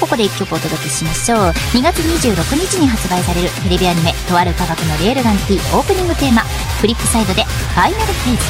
ここで1曲お届けしましょう。2月26日に発売されるテレビアニメ「とある科学のレールガンティ」オープニングテーマフリップサイドで「ファイナルフェイズ」